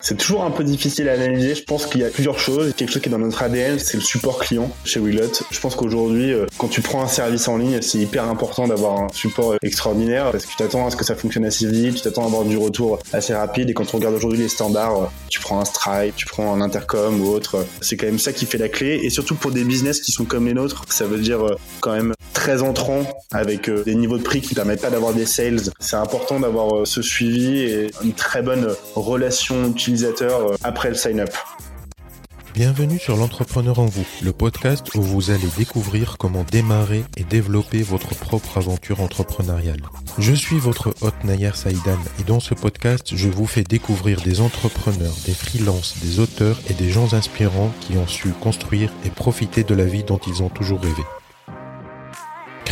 C'est toujours un peu difficile à analyser. Je pense qu'il y a plusieurs choses. Quelque chose qui est dans notre ADN, c'est le support client chez Wiglot. Je pense qu'aujourd'hui, euh, quand tu prends un service en ligne, c'est hyper important d'avoir un support extraordinaire parce que tu t'attends à ce que ça fonctionne assez vite, tu t'attends à avoir du retour assez rapide. Et quand on regarde aujourd'hui les standards, euh, tu prends un Stripe, tu prends un Intercom ou autre, c'est quand même ça qui fait la clé. Et surtout pour des business qui sont comme les nôtres, ça veut dire euh, quand même très entrant avec des niveaux de prix qui permettent pas d'avoir des sales. C'est important d'avoir ce suivi et une très bonne relation utilisateur après le sign-up. Bienvenue sur l'entrepreneur en vous, le podcast où vous allez découvrir comment démarrer et développer votre propre aventure entrepreneuriale. Je suis votre hôte Nayer Saïdan et dans ce podcast, je vous fais découvrir des entrepreneurs, des freelances, des auteurs et des gens inspirants qui ont su construire et profiter de la vie dont ils ont toujours rêvé.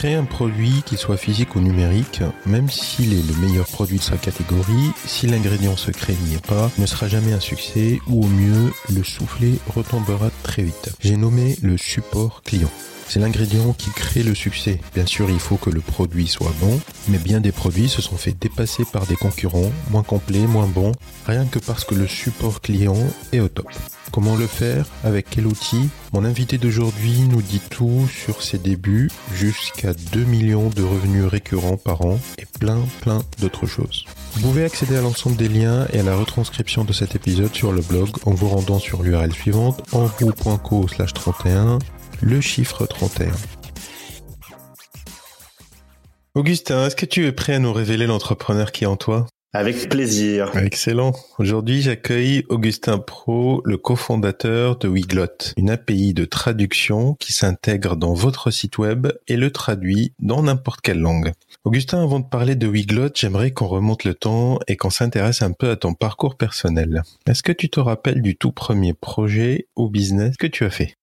Créer un produit, qu'il soit physique ou numérique, même s'il est le meilleur produit de sa catégorie, si l'ingrédient secret n'y est pas, ne sera jamais un succès ou au mieux, le soufflet retombera très vite. J'ai nommé le support client. C'est l'ingrédient qui crée le succès. Bien sûr, il faut que le produit soit bon, mais bien des produits se sont fait dépasser par des concurrents, moins complets, moins bons, rien que parce que le support client est au top. Comment le faire? Avec quel outil? Mon invité d'aujourd'hui nous dit tout sur ses débuts jusqu'à 2 millions de revenus récurrents par an et plein plein d'autres choses. Vous pouvez accéder à l'ensemble des liens et à la retranscription de cet épisode sur le blog en vous rendant sur l'URL suivante envou.co 31, le chiffre 31. Augustin, est-ce que tu es prêt à nous révéler l'entrepreneur qui est en toi? Avec plaisir. Excellent. Aujourd'hui, j'accueille Augustin Pro, le cofondateur de Wiglot, une API de traduction qui s'intègre dans votre site web et le traduit dans n'importe quelle langue. Augustin, avant de parler de Wiglot, j'aimerais qu'on remonte le temps et qu'on s'intéresse un peu à ton parcours personnel. Est-ce que tu te rappelles du tout premier projet ou business que tu as fait?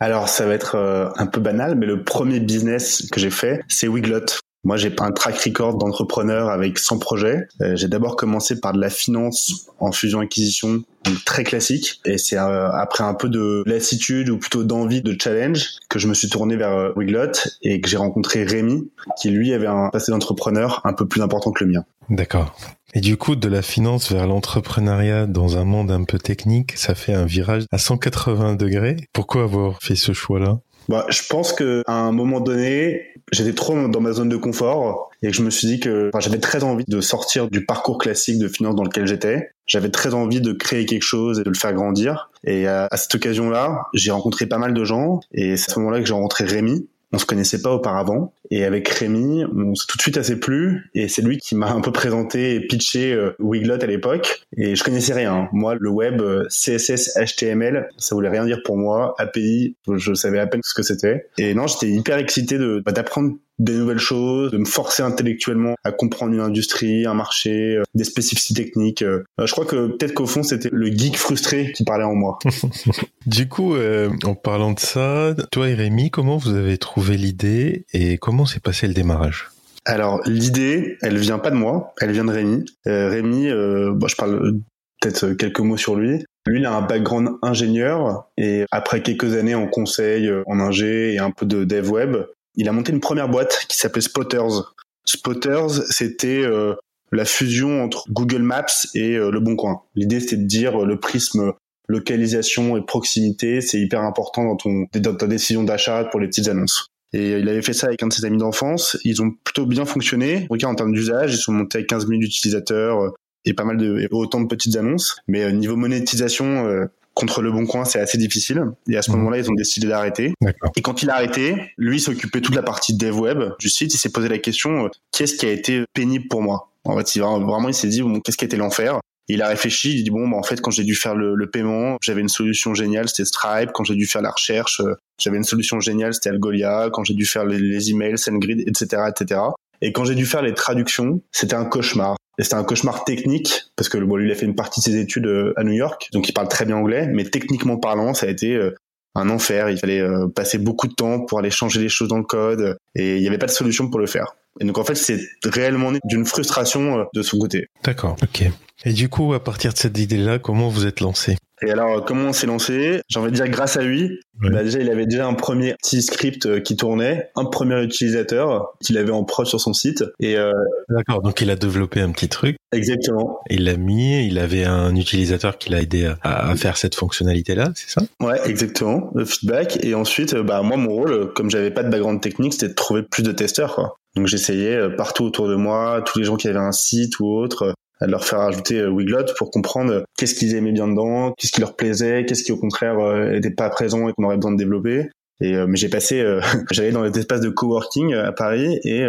Alors ça va être euh, un peu banal, mais le premier business que j'ai fait, c'est Wiglot. Moi, j'ai pas un track record d'entrepreneur avec 100 projets. Euh, j'ai d'abord commencé par de la finance en fusion-acquisition, très classique. Et c'est euh, après un peu de lassitude ou plutôt d'envie de challenge que je me suis tourné vers euh, Wiglot et que j'ai rencontré Rémi, qui lui avait un passé d'entrepreneur un peu plus important que le mien. D'accord. Et du coup, de la finance vers l'entrepreneuriat dans un monde un peu technique, ça fait un virage à 180 degrés. Pourquoi avoir fait ce choix-là? Bah, je pense que à un moment donné, j'étais trop dans ma zone de confort et que je me suis dit que j'avais très envie de sortir du parcours classique de finance dans lequel j'étais. J'avais très envie de créer quelque chose et de le faire grandir. Et à, à cette occasion-là, j'ai rencontré pas mal de gens et c'est à ce moment-là que j'ai rencontré Rémi, on se connaissait pas auparavant. Et avec Rémi, on s'est tout de suite assez plu. Et c'est lui qui m'a un peu présenté et pitché euh, Wiglot à l'époque. Et je connaissais rien. Moi, le web, euh, CSS, HTML, ça voulait rien dire pour moi. API, je savais à peine ce que c'était. Et non, j'étais hyper excité de bah, d'apprendre des nouvelles choses, de me forcer intellectuellement à comprendre une industrie, un marché, euh, des spécificités techniques. Euh, je crois que peut-être qu'au fond, c'était le geek frustré qui parlait en moi. du coup, euh, en parlant de ça, toi et Rémi, comment vous avez trouvé l'idée et comment s'est passé le démarrage? Alors l'idée, elle vient pas de moi, elle vient de Rémi. Rémi, bon, je parle peut-être quelques mots sur lui. Lui, il a un background ingénieur et après quelques années en conseil, en ingé et un peu de dev web, il a monté une première boîte qui s'appelait Spotters. Spotters, c'était euh, la fusion entre Google Maps et euh, Le Bon Coin. L'idée, c'était de dire euh, le prisme localisation et proximité, c'est hyper important dans, ton, dans ta décision d'achat pour les petites annonces. Et il avait fait ça avec un de ses amis d'enfance. Ils ont plutôt bien fonctionné. En termes d'usage, ils sont montés à 15 000 utilisateurs et pas mal de autant de petites annonces. Mais niveau monétisation, contre le bon coin, c'est assez difficile. Et à ce mhm. moment-là, ils ont décidé d'arrêter. Et quand il a arrêté, lui s'occupait toute la partie dev web du site. Il s'est posé la question euh, qu'est-ce qui a été pénible pour moi? En fait, il, vraiment, il s'est dit bon, qu'est-ce qui a été l'enfer? Il a réfléchi, il dit bon, bah, en fait, quand j'ai dû faire le, paiement, j'avais une solution géniale, c'était Stripe. Quand j'ai dû faire la recherche, euh, j'avais une solution géniale, c'était Algolia. Quand j'ai dû faire les, les emails, SendGrid, etc., etc. Et quand j'ai dû faire les traductions, c'était un cauchemar. C'était un cauchemar technique, parce que bon, lui, il a fait une partie de ses études euh, à New York, donc il parle très bien anglais, mais techniquement parlant, ça a été euh, un enfer. Il fallait euh, passer beaucoup de temps pour aller changer les choses dans le code, et il n'y avait pas de solution pour le faire. Et donc en fait, c'est réellement né d'une frustration de son côté. D'accord, ok. Et du coup, à partir de cette idée-là, comment vous êtes lancé? Et alors, comment on s'est lancé? J'ai envie de dire grâce à lui. Bah, déjà, il avait déjà un premier petit script euh, qui tournait, un premier utilisateur qu'il avait en prod sur son site. Et euh... d'accord, donc il a développé un petit truc. Exactement. Il l'a mis. Il avait un utilisateur qui l'a aidé à, à, faire cette fonctionnalité-là, c'est ça? Ouais, exactement. Le feedback. Et ensuite, euh, bah moi, mon rôle, comme j'avais pas de background technique, c'était de trouver plus de testeurs. Quoi. Donc j'essayais euh, partout autour de moi, tous les gens qui avaient un site ou autre, leur faire ajouter euh, Wiglot pour comprendre euh, qu'est-ce qu'ils aimaient bien dedans, qu'est-ce qui leur plaisait, qu'est-ce qui au contraire n'était euh, pas présent et qu'on aurait besoin de développer. Et mais j'ai passé, j'allais dans les espaces de coworking à Paris et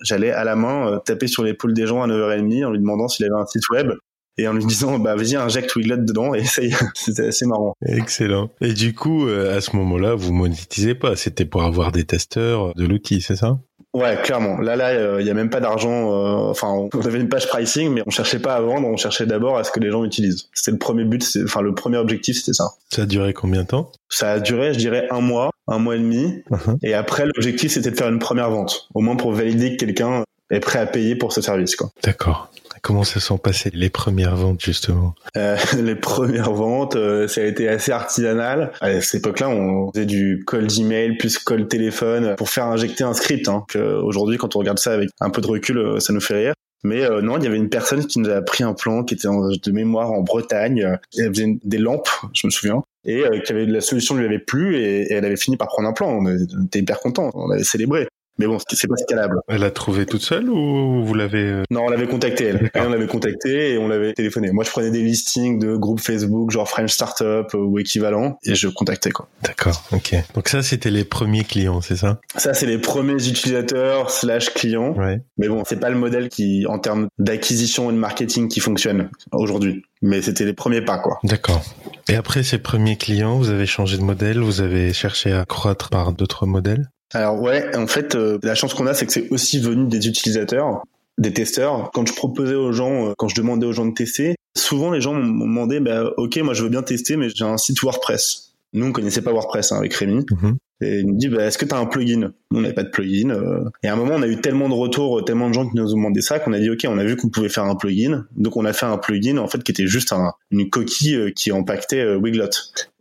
j'allais à la main taper sur l'épaule des gens à 9h30 en lui demandant s'il avait un site web et en lui disant bah vas-y injecte Wiglot dedans et ça y est, c'était assez marrant. Excellent. Et du coup à ce moment-là vous monétisez pas, c'était pour avoir des testeurs de l'outil, c'est ça? Ouais, clairement. Là, là, il euh, y a même pas d'argent. Euh, enfin, on avait une page pricing, mais on cherchait pas à vendre. On cherchait d'abord à ce que les gens utilisent. C'était le premier but. Enfin, le premier objectif, c'était ça. Ça a duré combien de temps? Ça a duré, je dirais, un mois, un mois et demi. Uh-huh. Et après, l'objectif, c'était de faire une première vente, au moins pour valider que quelqu'un est prêt à payer pour ce service, quoi. D'accord. Comment se sont passées les premières ventes justement? Euh, Les premières ventes, euh, ça a été assez artisanal. À cette époque-là, on faisait du call d'email plus call téléphone pour faire injecter un script. Hein, Aujourd'hui, quand on regarde ça avec un peu de recul, euh, ça nous fait rire. Mais euh, non, il y avait une personne qui nous a pris un plan qui était de mémoire en Bretagne. Elle faisait des lampes, je me souviens, et qui avait la solution lui avait plu et, et, elle avait fini par prendre un plan. On était hyper contents, on avait célébré. Mais bon, c'est pas scalable. Elle l'a trouvé toute seule ou vous l'avez euh, Non, on l'avait contacté elle. on l'avait contacté et on l'avait téléphoné. Moi, je prenais des listings de groupes Facebook, genre French Startup ou équivalent, et je contactais quoi. D'accord, ok. Donc ça, c'était les premiers clients, c'est ça? Ça, c'est les premiers utilisateurs slash clients. Ouais. Mais bon, c'est pas le modèle qui, en termes d'acquisition et de marketing, qui fonctionne aujourd'hui. Mais c'était les premiers pas, quoi. D'accord. Et après ces premiers clients, vous avez changé de modèle, vous avez cherché à croître par d'autres modèles? Alors ouais, en fait, euh, la chance qu'on a, c'est que c'est aussi venu des utilisateurs, des testeurs. Quand je proposais aux gens, euh, quand je demandais aux gens de tester, souvent les gens m'ont demandé, bah, ok, moi je veux bien tester, mais j'ai un site WordPress. Nous, on connaissait pas WordPress hein, avec Rémi. Mm-hmm. Et il me dit, bah, est-ce que tu as un plugin? On n'avait pas de plugin. Euh. Et à un moment, on a eu tellement de retours, tellement de gens qui nous ont demandé ça, qu'on a dit, OK, on a vu qu'on pouvait faire un plugin. Donc, on a fait un plugin, en fait, qui était juste un, une coquille euh, qui euh, Wiglot.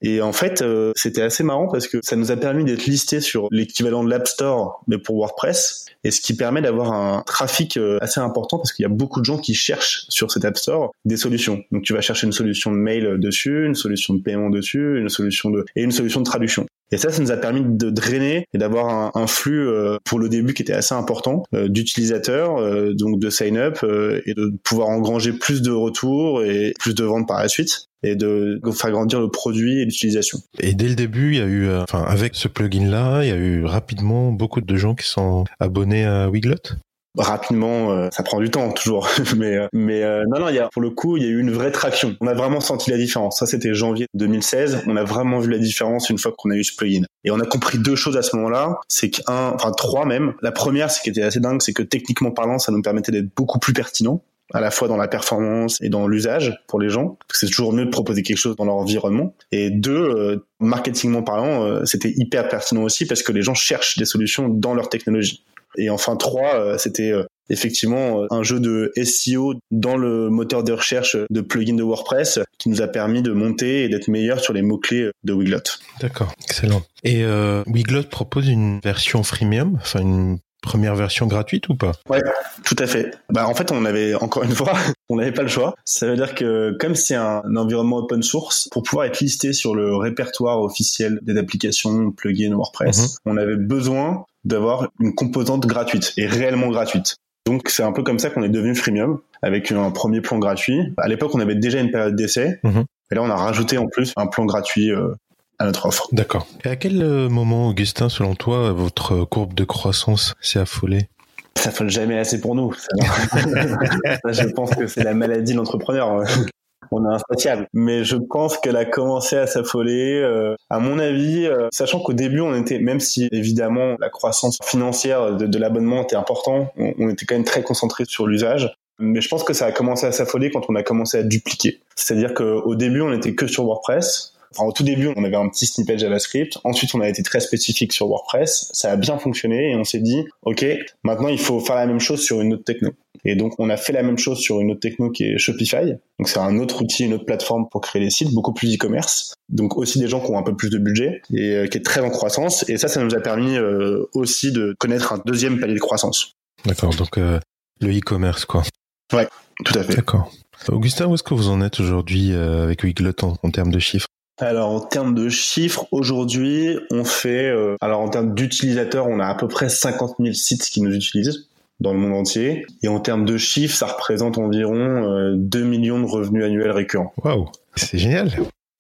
Et en fait, c'était assez marrant parce que ça nous a permis d'être listé sur l'équivalent de l'App Store, mais pour WordPress. Et ce qui permet d'avoir un trafic assez important parce qu'il y a beaucoup de gens qui cherchent sur cet App Store des solutions. Donc, tu vas chercher une solution de mail dessus, une solution de paiement dessus, une solution de, et une solution de traduction. Et ça, ça nous a permis de drainer et d'avoir un, un, flux euh, pour le début qui était assez important euh, d'utilisateurs, euh, donc de sign-up et de pouvoir engranger plus de retours et plus de ventes par la suite et de faire grandir le produit et l'utilisation. Et dès le début, il y a eu, enfin, avec ce plugin-là, il y a eu rapidement beaucoup de gens qui sont abonnés à Wiglot? Rapidement euh, ça prend du temps toujours mais euh, mais euh, non non il y a pour le coup il y a eu une vraie traction on a vraiment senti la différence ça c'était janvier 2016 on a vraiment vu la différence une fois qu'on a eu ce plugin et on a compris deux choses à ce moment-là c'est qu'un enfin trois même la première ce qui était assez dingue c'est que techniquement parlant ça nous permettait d'être beaucoup plus pertinent à la fois dans la performance et dans l'usage pour les gens. C'est toujours mieux de proposer quelque chose dans leur environnement. Et deux, marketingment parlant, c'était hyper pertinent aussi parce que les gens cherchent des solutions dans leur technologie. Et enfin trois, euh, c'était euh, effectivement euh, un jeu de SEO dans le moteur de recherche de plugin de WordPress qui nous a permis de monter et d'être meilleur sur les mots-clés de Wiglot. D'accord, excellent. Et euh, Wiglot propose une version freemium, enfin une première version gratuite ou pas? Ouais, tout à fait. Bah en fait, on avait encore une fois, on n'avait pas le choix. Ça veut dire que comme c'est un, environnement open source, pour pouvoir être listé sur le répertoire officiel des applications plugin WordPress, mhm. on avait besoin d'avoir une composante gratuite et réellement gratuite. Donc c'est un peu comme ça qu'on est devenu freemium avec un premier plan gratuit. À l'époque, on avait déjà une période d'essai. Mhm. Et là, on a rajouté en plus un plan gratuit euh, à notre offre. D'accord. Et à quel euh, moment, Augustin, selon toi, votre courbe de croissance s'est affolée? Ça folle jamais assez pour nous. je pense que c'est la maladie de l'entrepreneur on est insatiable. Mais je pense qu'elle a commencé à s'affoler. Euh, à mon avis, euh, sachant qu'au début, on était, même si évidemment la croissance financière de, l'abonnement était important, on, était quand même très concentré sur l'usage. Mais je pense que ça a commencé à s'affoler quand on a commencé à dupliquer. C'est-à-dire qu'au début, on était que sur WordPress Enfin, au tout début, on avait un petit snippet JavaScript. Ensuite, on a été très spécifique sur WordPress. Ça a bien fonctionné et on s'est dit, OK, maintenant, il faut faire la même chose sur une autre techno. Et donc, on a fait la même chose sur une autre techno qui est Shopify. Donc, c'est un autre outil, une autre plateforme pour créer des sites, beaucoup plus e-commerce. Donc, aussi des gens qui ont un peu plus de budget et euh, qui est très en croissance. Et ça, ça nous a permis euh, aussi de connaître un deuxième palier de croissance. D'accord. Donc, euh, le e-commerce, quoi. Ouais, tout à fait. D'accord. Augustin, où est-ce que vous en êtes aujourd'hui avec Wiglot en, termes de chiffres? Alors en termes de chiffres, aujourd'hui, on fait, alors en termes d'utilisateurs, on a à peu près 50 000 sites qui nous utilisent dans le monde entier. Et en termes de chiffres, ça représente environ 2 millions de revenus annuels récurrents. Waouh, c'est génial.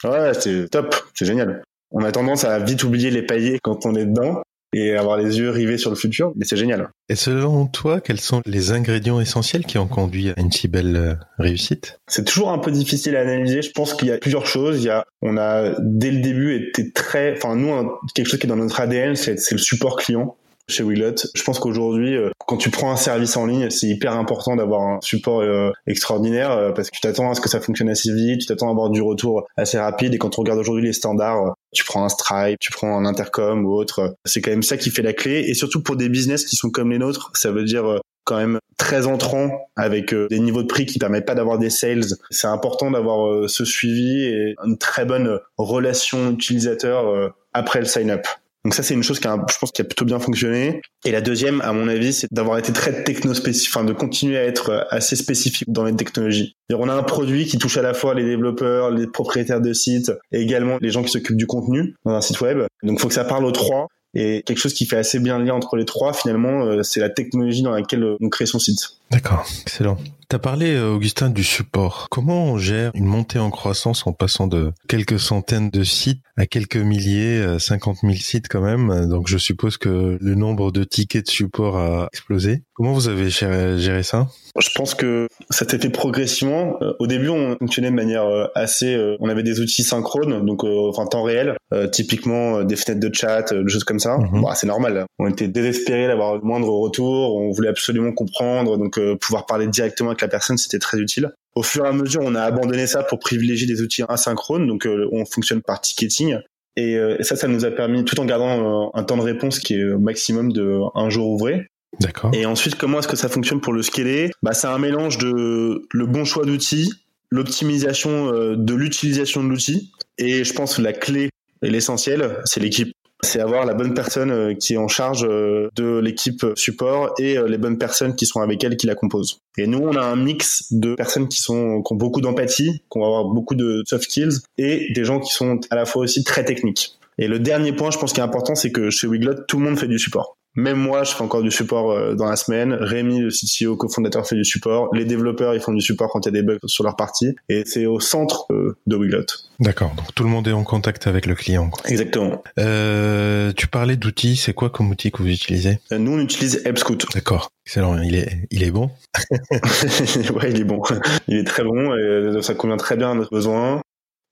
Ouais, c'est top, c'est génial. On a tendance à vite oublier les paillets quand on est dedans et avoir les yeux rivés sur le futur, mais c'est génial. Et selon toi, quels sont les ingrédients essentiels qui ont conduit à une si belle euh, réussite? C'est toujours un peu difficile à analyser. Je pense qu'il y a plusieurs choses. Il y a, on a dès le début été très, enfin nous, quelque chose qui est dans notre ADN, c'est le support client chez Willot. Je pense qu'aujourd'hui, euh, quand tu prends un service en ligne, c'est hyper important d'avoir un support euh, extraordinaire euh, parce que tu t'attends à ce que ça fonctionne assez vite, tu t'attends à avoir du retour assez rapide et quand on regarde aujourd'hui les standards, tu prends un Stripe, tu prends un Intercom ou autre, c'est quand même ça qui fait la clé et surtout pour des business qui sont comme les nôtres, ça veut dire quand même très entrant avec des niveaux de prix qui permettent pas d'avoir des sales. C'est important d'avoir ce suivi et une très bonne relation utilisateur après le sign-up. Donc ça, c'est une chose qui a, je pense, qui a plutôt bien fonctionné. Et la deuxième, à mon avis, c'est d'avoir été très techno-spécifique, enfin de continuer à être assez spécifique dans les technologies. on a un produit qui touche à la fois les développeurs, les propriétaires de sites et également les gens qui s'occupent du contenu dans un site web. Donc, faut que ça parle aux trois. Et quelque chose qui fait assez bien le lien entre les trois, finalement, euh, c'est la technologie dans laquelle on crée son site. D'accord, excellent. T'as parlé, euh, Augustin, du support. Comment on gère une montée en croissance en passant de quelques centaines de sites à quelques milliers, 50 euh, 000 sites quand même? Donc je suppose que le nombre de tickets de support a explosé. Comment vous avez géré ça? Je pense que ça s'est fait progressivement. Euh, au début, on fonctionnait de manière assez... On avait des outils synchrones, donc enfin temps réel, typiquement des fenêtres de chat, des choses comme ça. Mhm. c'est normal. On était désespérés d'avoir le moindre retour. On voulait absolument comprendre, donc pouvoir parler directement la personne, c'était très utile. Au fur et à mesure, on a abandonné ça pour privilégier des outils asynchrones, donc euh, on fonctionne par ticketing. Et euh, ça, ça nous a permis, tout en gardant euh, un temps de réponse qui est au maximum de un jour ouvré. D'accord. Et ensuite, comment est-ce que ça fonctionne pour le scaler? Bah, c'est un mélange de le bon choix d'outils, l'optimisation de l'utilisation de l'outil, et je pense que la clé et l'essentiel, c'est l'équipe c'est avoir la bonne personne euh, qui est en charge euh, de l'équipe support et euh, les bonnes personnes qui sont avec elle qui la composent. Et nous, on a un mix de personnes qui sont qui ont beaucoup d'empathie, qui vont avoir beaucoup de soft skills et des gens qui sont à la fois aussi très techniques. Et le dernier point, je pense qui est important, c'est que chez Wiglot, tout le monde fait du support. Même moi, je fais encore du support euh, dans la semaine. Rémi, le CTO, cofondateur, fait du support. Les développeurs, ils font du support quand il y a des bugs sur leur partie. Et c'est au centre euh, de Wiglot. D'accord. Donc tout le monde est en contact avec le client. Exactement. Euh, tu parlais d'outils. C'est quoi comme outil que vous utilisez? Nous, on utilise AppScout. D'accord. Excellent. Il est, il est bon. ouais, il est bon. Il est très bon. Et ça convient très bien à notre besoin.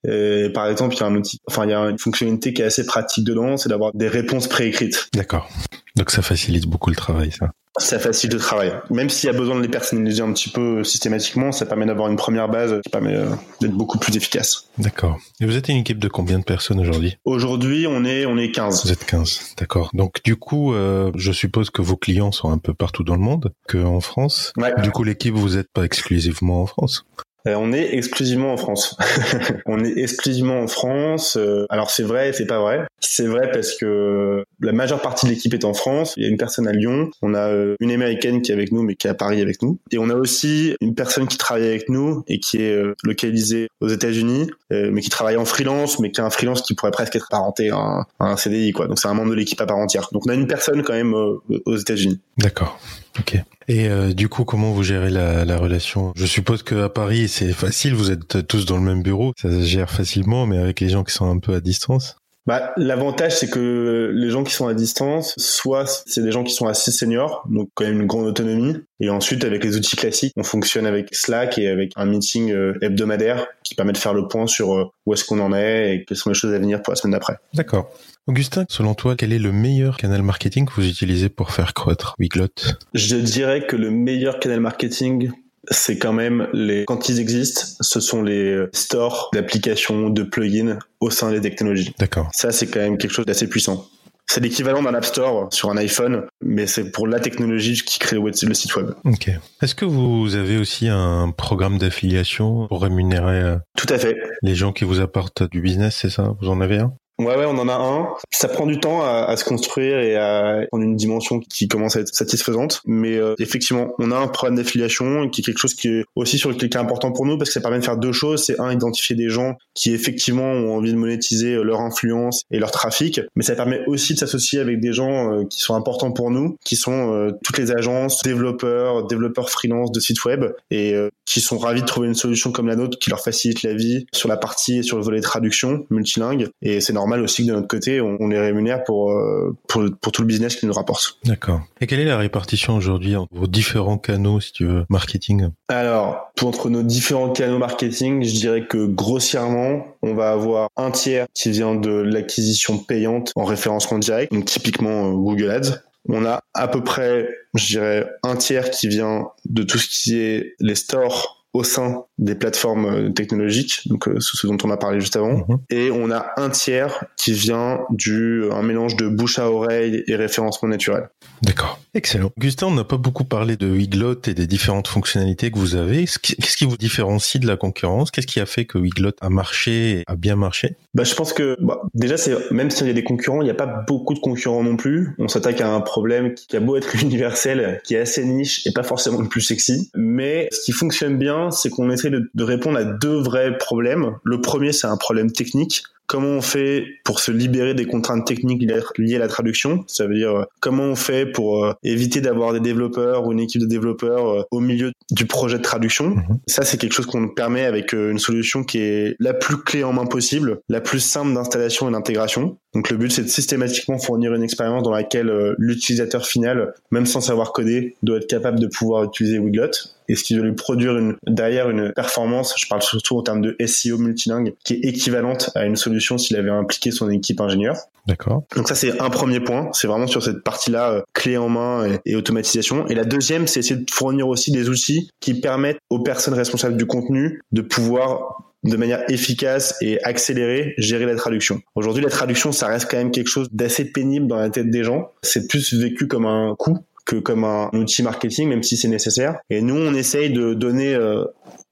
Et par exemple, il y a un outil, enfin, il y a une fonctionnalité qui est assez pratique dedans, c'est d'avoir des réponses préécrites. D'accord. Donc ça facilite beaucoup le travail, ça. Ça facilite le travail. Même s'il y a besoin de les personnaliser un petit peu systématiquement, ça permet d'avoir une première base qui permet euh, d'être beaucoup plus efficace. D'accord. Et vous êtes une équipe de combien de personnes aujourd'hui? Aujourd'hui, on est on est 15. Vous êtes 15, d'accord. Donc du coup, euh, je suppose que vos clients sont un peu partout dans le monde, que en France? Ouais. Du coup, l'équipe, vous n'êtes pas exclusivement en France? Euh, on est exclusivement en France. on est exclusivement en France. Euh, alors c'est vrai, c'est pas vrai. C'est vrai parce que la majeure partie de l'équipe est en France. Il y a une personne à Lyon. On a euh, une américaine qui est avec nous, mais qui est à Paris avec nous. Et on a aussi une personne qui travaille avec nous et qui est localisée aux États-Unis, mais qui travaille en freelance, mais qui est un freelance qui pourrait presque être apparenté à un, à un CDI, quoi. Donc c'est un membre de l'équipe à part entière. Donc on a une personne quand même aux États-Unis. D'accord. Ok. Et euh, du coup, comment vous gérez la, la relation? Je suppose qu'à Paris, c'est facile, vous êtes tous dans le même bureau, ça se gère facilement, mais avec les gens qui sont un peu à distance? Bah, l'avantage, c'est que les gens qui sont à distance, soit c'est des gens qui sont assez seniors, donc quand même une grande autonomie, et ensuite avec les outils classiques, on fonctionne avec Slack et avec un meeting euh, hebdomadaire qui permet de faire le point sur euh, où est-ce qu'on en est et quelles sont les choses à venir pour la semaine d'après. D'accord. Augustin, selon toi, quel est le meilleur canal marketing que vous utilisez pour faire croître Wiglot? Je dirais que le meilleur canal marketing c'est quand même les quand ils existent, ce sont les stores d'applications, de plugins au sein des technologies. D'accord. Ça, c'est quand même quelque chose d'assez puissant. C'est l'équivalent d'un App Store sur un iPhone, mais c'est pour la technologie qui crée le site web. Ok. Est-ce que vous avez aussi un programme d'affiliation pour rémunérer euh, Tout à fait. les gens qui vous apportent du business, c'est ça? Vous en avez un? Ouais, ouais, on en a un. Ça prend du temps à, à, se construire et à prendre une dimension qui commence à être satisfaisante. Mais euh, effectivement, on a un programme d'affiliation qui est quelque chose qui est aussi sur lequel est important pour nous parce que ça permet de faire deux choses. C'est un, identifier des gens qui effectivement ont envie de monétiser leur influence et leur trafic. Mais ça permet aussi de s'associer avec des gens euh, qui sont importants pour nous, qui sont euh, toutes les agences, développeurs, développeurs freelance de sites web et qui sont ravis de trouver une solution comme la nôtre qui leur facilite la vie sur la partie et sur le volet traduction multilingue. Et c'est normal aussi que de notre côté, on, on les rémunère pour, euh, pour, pour tout le business qu'ils nous rapportent. D'accord. Et quelle est la répartition aujourd'hui entre vos différents canaux, si tu veux, marketing Alors, pour entre nos différents canaux marketing, je dirais que grossièrement, on va avoir un tiers qui vient de l'acquisition payante en référencement direct, donc typiquement euh, Google Ads. On a à peu près, je dirais, un tiers qui vient de tout ce qui est les stores au sein des plateformes euh, technologiques, donc euh, ce dont on a parlé juste avant, Mhm. et on a un tiers qui vient du un mélange de bouche à oreille et référencement naturel. D'accord. Excellent. Augustin, on n'a pas beaucoup parlé de Wiglot et des différentes fonctionnalités que vous avez. Qu'est-ce qui- vous différencie de la concurrence? Qu'est-ce qui a fait que Wiglot a marché, et a bien marché? Bah, je pense que bah, déjà, c'est même s'il y a des concurrents, il n'y a pas beaucoup de concurrents non plus. On s'attaque à un problème qui a beau être universel, qui est assez niche et pas forcément le plus sexy. Mais ce qui fonctionne bien, c'est qu'on essaie de, de répondre à deux vrais problèmes. Le premier, c'est un problème technique. Comment on fait pour se libérer des contraintes techniques liées à- la traduction? Ça veut dire euh, comment on fait pour euh, éviter d'avoir des développeurs ou une équipe de développeurs euh, au milieu du projet de traduction? Mhm. Ça, c'est quelque chose qu'on permet avec une solution qui est la plus clé en main possible, la plus simple d'installation et d'intégration. Donc le but, c'est de systématiquement fournir une expérience dans laquelle euh, l'utilisateur final, même sans savoir coder, doit être capable de pouvoir utiliser Wiglot. Et ce qui doit lui produire une, derrière une performance, je parle surtout en termes de SEO multilingue, qui est équivalente à une solution s'il avait impliqué son équipe ingénieur. D'accord. Donc ça c'est un premier point, c'est vraiment sur cette partie-là euh, clé en main et, et automatisation. Et la deuxième, c'est essayer de fournir aussi des outils qui permettent aux personnes responsables du contenu de pouvoir de manière efficace et accélérée gérer la traduction. Aujourd'hui, la traduction, ça reste quand même quelque chose d'assez pénible dans la tête des gens. C'est plus vécu comme un coût que comme un outil marketing, même si c'est nécessaire. Et nous, on essaye de donner, euh,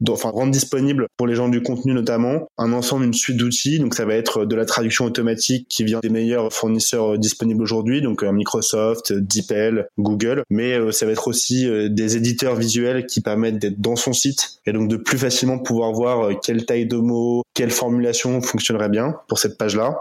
enfin rendre disponible pour les gens du contenu notamment un ensemble, une suite d'outils. Donc ça va être de la traduction automatique qui vient des meilleurs fournisseurs euh, disponibles aujourd'hui, donc euh, Microsoft, DeepL, Google. Mais euh, ça va être aussi euh, des éditeurs visuels qui permettent d'être dans son site et donc de plus facilement pouvoir voir euh, quelle taille de mots, quelle formulation fonctionnerait bien pour cette page-là.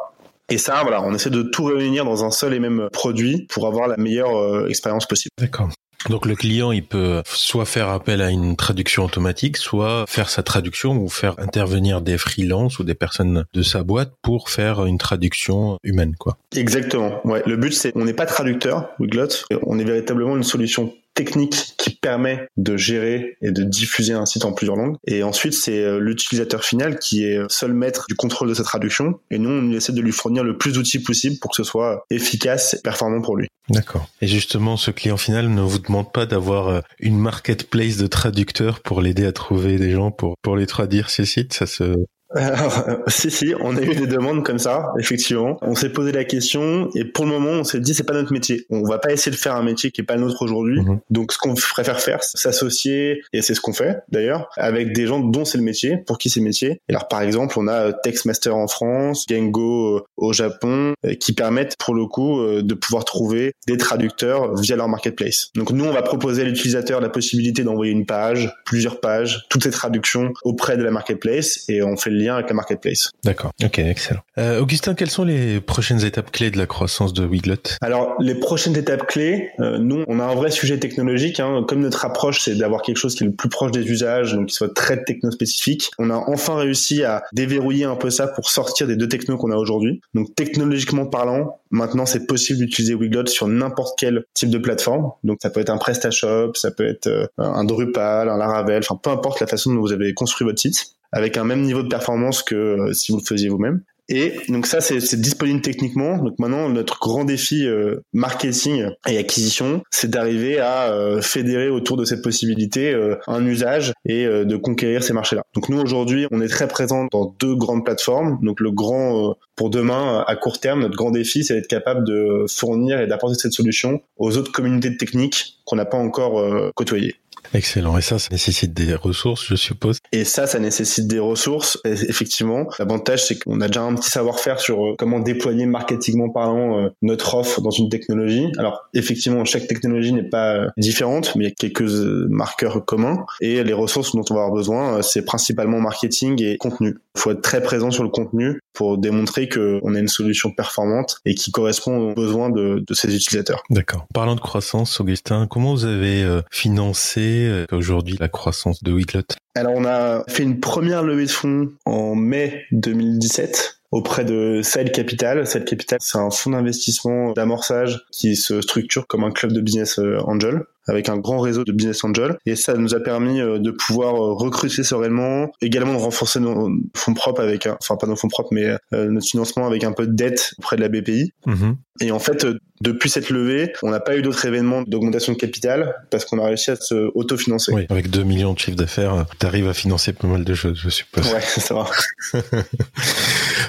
Et ça, voilà, on essaie de tout réunir dans un seul et même produit pour avoir la meilleure euh, expérience possible. D'accord. Donc le client, il peut soit faire appel à une traduction automatique, soit faire sa traduction ou faire intervenir des freelances ou des personnes de sa boîte pour faire une traduction humaine, quoi. Exactement. Ouais, le but c'est on n'est pas traducteur, Wiglot, on est véritablement une solution technique qui permet de gérer et de diffuser un site en plusieurs langues. Et ensuite, c'est euh, l'utilisateur final qui est seul maître du contrôle de sa traduction. Et nous, on essaie de lui fournir le plus d'outils possible pour que ce soit efficace et performant pour lui. D'accord. Et justement, ce client final ne vous demande pas d'avoir euh, une marketplace de traducteurs pour l'aider à trouver des gens pour pour les traduire ses sites? Ça se Alors, euh, si, si, on a eu des demandes comme ça, effectivement. On s'est posé la question et pour le moment, on s'est dit c'est pas notre métier. On va pas essayer de faire un métier qui est pas le nôtre aujourd'hui. Mhm. Donc, ce qu'on préfère faire, c'est s'associer et c'est ce qu'on fait d'ailleurs avec des gens dont c'est le métier, pour qui c'est le métier. Et alors, par exemple, on a euh, Textmaster en France, Gengo euh, au Japon, qui permettent pour le coup de pouvoir trouver des traducteurs via leur marketplace. Donc, nous, on va proposer à l'utilisateur la possibilité d'envoyer une page, plusieurs pages, toutes ces traductions auprès de la marketplace et on fait le lien avec la marketplace. D'accord. Ok, excellent. Euh, Augustin, quelles sont les prochaines étapes clés de la croissance de Wiglot Alors, les prochaines étapes clés, euh, nous, on a un vrai sujet technologique. Hein. Comme notre approche, c'est d'avoir quelque chose qui est le plus proche des usages, donc qui soit très technospécifique. On a enfin réussi à déverrouiller un peu ça pour sortir des deux technos qu'on a aujourd'hui. Donc, technologiquement parlant, maintenant, c'est possible d'utiliser Wiglot sur n'importe quel type de plateforme. Donc, ça peut être un PrestaShop, ça peut être euh, un Drupal, un Laravel, enfin, peu importe la façon dont vous avez construit votre site, avec un même niveau de performance que euh, si vous le faisiez vous-même. Et donc ça, c'est disponible techniquement. Donc maintenant, notre grand défi euh, marketing et acquisition, c'est d'arriver à euh, fédérer autour de cette possibilité euh, un usage et de conquérir ces marchés-là. Donc nous aujourd'hui, on est très présent dans deux grandes plateformes. Donc le grand pour demain, à court terme, notre grand défi, c'est d'être capable de fournir et d'apporter cette solution aux autres communautés de techniques qu'on n'a pas encore côtoyées. Excellent. Et ça, ça nécessite des ressources, je suppose. Et ça, ça nécessite des ressources. effectivement, l'avantage, c'est qu'on a déjà un petit savoir-faire sur euh, comment déployer marketingment parlant euh, notre offre dans une technologie. Alors, effectivement, chaque technologie n'est pas euh, différente, mais il y a quelques marqueurs communs. Et les ressources dont on va avoir besoin, c'est principalement marketing et contenu. Il faut être très présent sur le contenu pour démontrer qu'on a une solution performante et qui correspond aux besoins de, de ses utilisateurs. D'accord. Parlant de croissance, Augustin, comment vous avez financé aujourd'hui la croissance de Wiglot? Alors on a fait une première levée de fonds en mai 2017 auprès de Side Capital. Side Capital, c'est un fonds d'investissement d'amorçage qui se structure comme un club de business euh, angel avec un grand réseau de business angel et ça nous a permis euh, de pouvoir euh, recruter sereinement, également de renforcer nos fonds propres avec, enfin pas nos fonds propres mais notre financement avec un peu de dette auprès de la BPI. Mm-hmm. Et en fait, depuis cette levée, on n'a pas eu d'autres événements d'augmentation de capital parce qu'on a réussi à se autofinancer. Oui, avec 2 millions de chiffres d'affaires, tu arrives à financer pas mal de choses, je suppose. Ouais, ça va.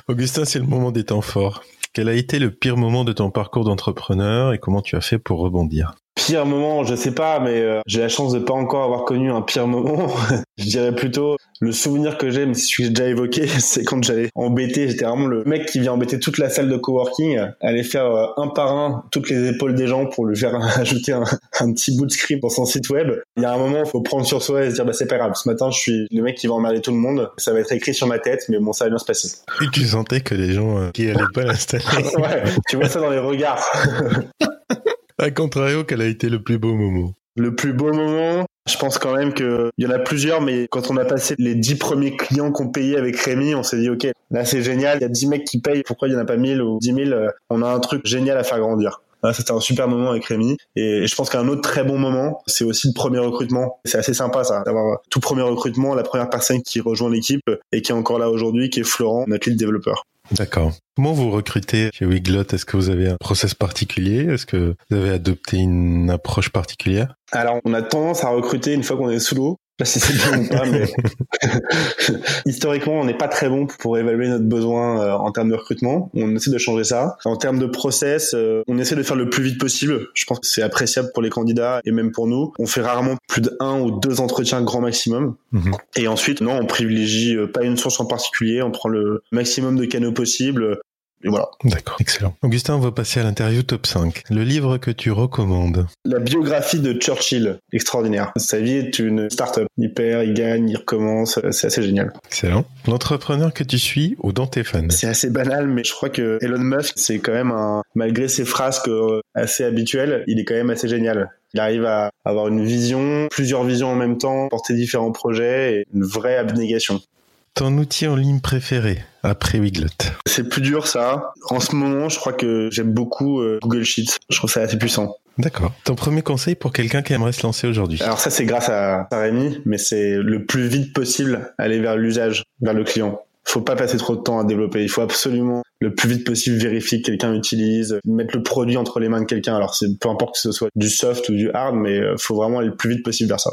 Augustin, c'est le moment des temps forts. Quel a été le pire moment de ton parcours d'entrepreneur et comment tu as fait pour rebondir? Pire moment, je sais pas, mais euh, j'ai la chance de pas encore avoir connu un pire moment. je dirais plutôt le souvenir que j'ai, mais c'est celui que j'ai déjà évoqué, c'est quand j'allais embêter, j'étais vraiment le mec qui vient embêter toute la salle de coworking, aller faire euh, un par un toutes les épaules des gens pour lui faire ajouter un, petit bout de script dans son site web. Il y a un moment, faut prendre sur soi et se dire bah c'est pas grave, ce matin je suis le mec qui va emmerder tout le monde, ça va être écrit sur ma tête, mais bon ça va bien se passer. Et tu sentais que les gens euh, qui allaient pas l'installer. ouais, tu vois ça dans les regards. A contrario, quel a été le plus beau moment? Le plus beau moment, je pense quand même qu'il y en a plusieurs, mais quand on a passé les dix premiers clients qu'on payait avec Rémi, on s'est dit, OK, là c'est génial, il y a 10 mecs qui payent, pourquoi il n'y en a pas 1000 ou 10 000 On a un truc génial à faire grandir. C'était un super moment avec Rémi. Et je pense qu'un autre très bon moment, c'est aussi le premier recrutement. C'est assez sympa ça, d'avoir tout premier recrutement, la première personne qui rejoint l'équipe et qui est encore là aujourd'hui, qui est Florent, notre lead développeur. D'accord. Comment vous recrutez chez Wiglot? Est-ce que vous avez un process particulier? Est-ce que vous avez adopté une approche particulière? Alors, on a tendance à recruter une fois qu'on est sous l'eau si c'est bien ou pas, mais historiquement, on n'est pas très bon pour évaluer notre besoin euh, en termes de recrutement. On essaie de changer ça. En termes de process, euh, on essaie de faire le plus vite possible. Je pense que c'est appréciable pour les candidats et même pour nous. On fait rarement plus de un ou deux entretiens grand maximum. Mhm. Et ensuite, non, on privilégie euh, pas une source en particulier. On prend le maximum de canaux possibles. Et voilà. D'accord, excellent. Augustin, on va passer à l'interview top 5. Le livre que tu recommandes La biographie de Churchill, extraordinaire. Sa vie est une start-up. Il perd, il gagne, il recommence, c'est assez génial. Excellent. L'entrepreneur que tu suis ou dans tes fans C'est assez banal, mais je crois que Elon Musk, c'est quand même un, malgré ses phrases assez habituelles, il est quand même assez génial. Il arrive à avoir une vision, plusieurs visions en même temps, porter différents projets et une vraie abnégation. Ton outil en ligne préféré après Wiglot C'est plus dur ça. En ce moment, je crois que j'aime beaucoup euh, Google Sheets. Je trouve ça assez puissant. D'accord. Ton premier conseil pour quelqu'un qui aimerait se lancer aujourd'hui? Alors ça, c'est grâce à, Rémi, mais c'est le plus vite possible aller vers l'usage, vers le client. Faut pas passer trop de temps à développer. Il faut absolument le plus vite possible vérifier que quelqu'un utilise, mettre le produit entre les mains de quelqu'un. Alors c'est peu importe que ce soit du soft ou du hard, mais euh, faut vraiment aller le plus vite possible vers ça.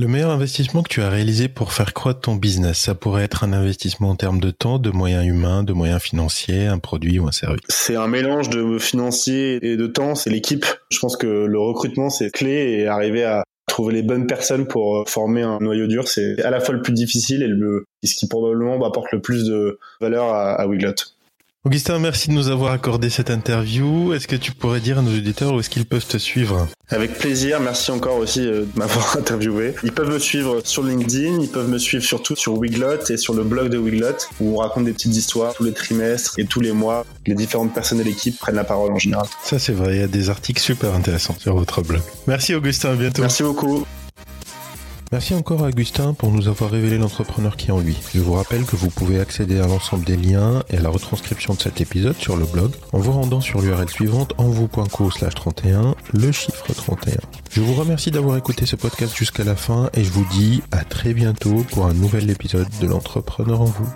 Le meilleur investissement que tu as réalisé pour faire croître ton business, ça pourrait être un investissement en termes de temps, de moyens humains, de moyens financiers, un produit ou un service. C'est un mélange de financier et de temps, c'est l'équipe. Je pense que le recrutement, c'est clé et arriver à trouver les bonnes personnes pour former un noyau dur, c'est à la fois le plus difficile et le, ce qui probablement apporte le plus de valeur à, à Wiglot. Augustin, merci de nous avoir accordé cette interview. Est-ce que tu pourrais dire à nos auditeurs où est-ce qu'ils peuvent te suivre? Avec plaisir, merci encore aussi euh, de m'avoir interviewé. Ils peuvent me suivre sur LinkedIn, ils peuvent me suivre surtout sur Wiglot et sur le blog de Wiglot où on raconte des petites histoires tous les trimestres et tous les mois. Les différentes personnes de l'équipe prennent la parole en général. Ça c'est vrai, il y a des articles super intéressants sur votre blog. Merci Augustin, à bientôt. Merci beaucoup. Merci encore à Augustin pour nous avoir révélé l'entrepreneur qui est en lui. Je vous rappelle que vous pouvez accéder à l'ensemble des liens et à la retranscription de cet épisode sur le blog en vous rendant sur l'URL suivante envou.co slash 31, le chiffre 31. Je vous remercie d'avoir écouté ce podcast jusqu'à la fin et je vous dis à très bientôt pour un nouvel épisode de l'entrepreneur en vous.